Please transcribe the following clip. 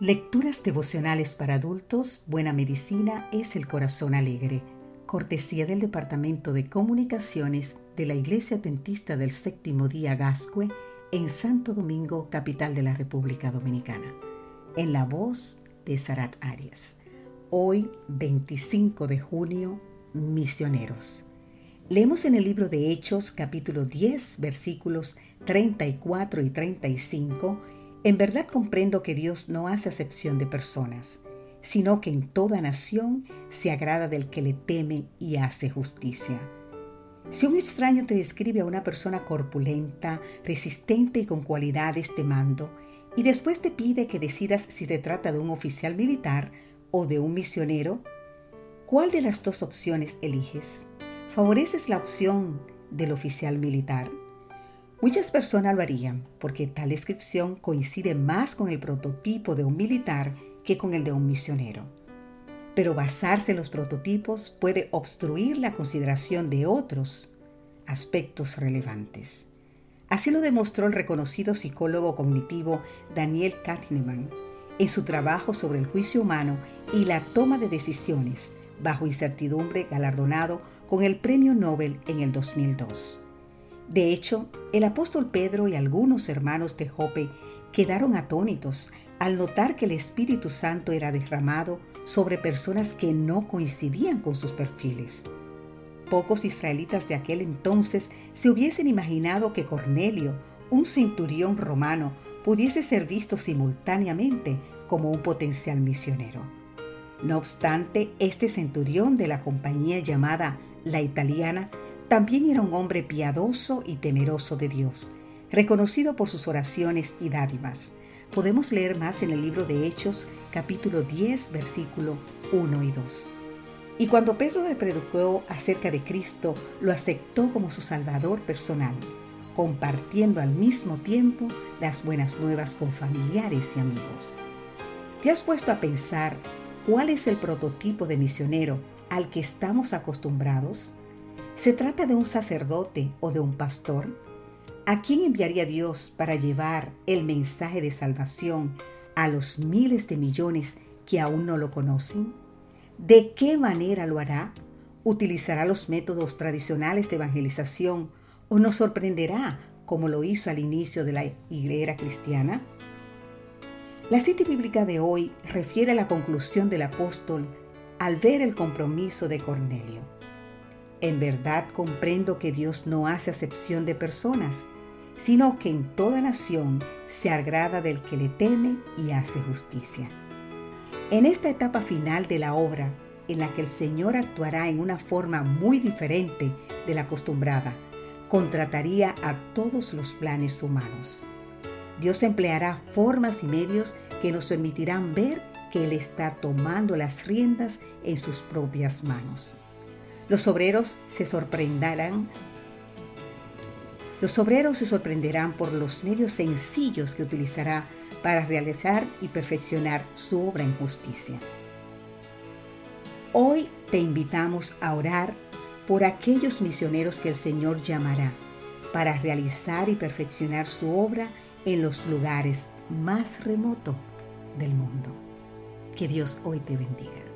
Lecturas devocionales para adultos, Buena Medicina es el Corazón Alegre, cortesía del Departamento de Comunicaciones de la Iglesia Adventista del Séptimo Día Gascue en Santo Domingo, capital de la República Dominicana, en la voz de Sarat Arias. Hoy, 25 de junio, Misioneros. Leemos en el libro de Hechos capítulo 10 versículos 34 y 35 en verdad comprendo que Dios no hace acepción de personas, sino que en toda nación se agrada del que le teme y hace justicia. Si un extraño te describe a una persona corpulenta, resistente y con cualidades de mando, y después te pide que decidas si se trata de un oficial militar o de un misionero, ¿cuál de las dos opciones eliges? ¿Favoreces la opción del oficial militar? Muchas personas lo harían porque tal descripción coincide más con el prototipo de un militar que con el de un misionero. Pero basarse en los prototipos puede obstruir la consideración de otros aspectos relevantes. Así lo demostró el reconocido psicólogo cognitivo Daniel Kahneman en su trabajo sobre el juicio humano y la toma de decisiones bajo incertidumbre galardonado con el Premio Nobel en el 2002. De hecho, el apóstol Pedro y algunos hermanos de Jope quedaron atónitos al notar que el Espíritu Santo era derramado sobre personas que no coincidían con sus perfiles. Pocos israelitas de aquel entonces se hubiesen imaginado que Cornelio, un centurión romano, pudiese ser visto simultáneamente como un potencial misionero. No obstante, este centurión de la compañía llamada La Italiana también era un hombre piadoso y temeroso de Dios, reconocido por sus oraciones y dádivas. Podemos leer más en el libro de Hechos, capítulo 10, versículo 1 y 2. Y cuando Pedro le predicó acerca de Cristo, lo aceptó como su Salvador personal, compartiendo al mismo tiempo las buenas nuevas con familiares y amigos. ¿Te has puesto a pensar cuál es el prototipo de misionero al que estamos acostumbrados? ¿Se trata de un sacerdote o de un pastor? ¿A quién enviaría Dios para llevar el mensaje de salvación a los miles de millones que aún no lo conocen? ¿De qué manera lo hará? ¿Utilizará los métodos tradicionales de evangelización o nos sorprenderá como lo hizo al inicio de la era cristiana? La cita bíblica de hoy refiere a la conclusión del apóstol al ver el compromiso de Cornelio. En verdad comprendo que Dios no hace acepción de personas, sino que en toda nación se agrada del que le teme y hace justicia. En esta etapa final de la obra, en la que el Señor actuará en una forma muy diferente de la acostumbrada, contrataría a todos los planes humanos. Dios empleará formas y medios que nos permitirán ver que Él está tomando las riendas en sus propias manos. Los obreros se sorprenderán. Los obreros se sorprenderán por los medios sencillos que utilizará para realizar y perfeccionar su obra en justicia. Hoy te invitamos a orar por aquellos misioneros que el Señor llamará para realizar y perfeccionar su obra en los lugares más remotos del mundo. Que Dios hoy te bendiga.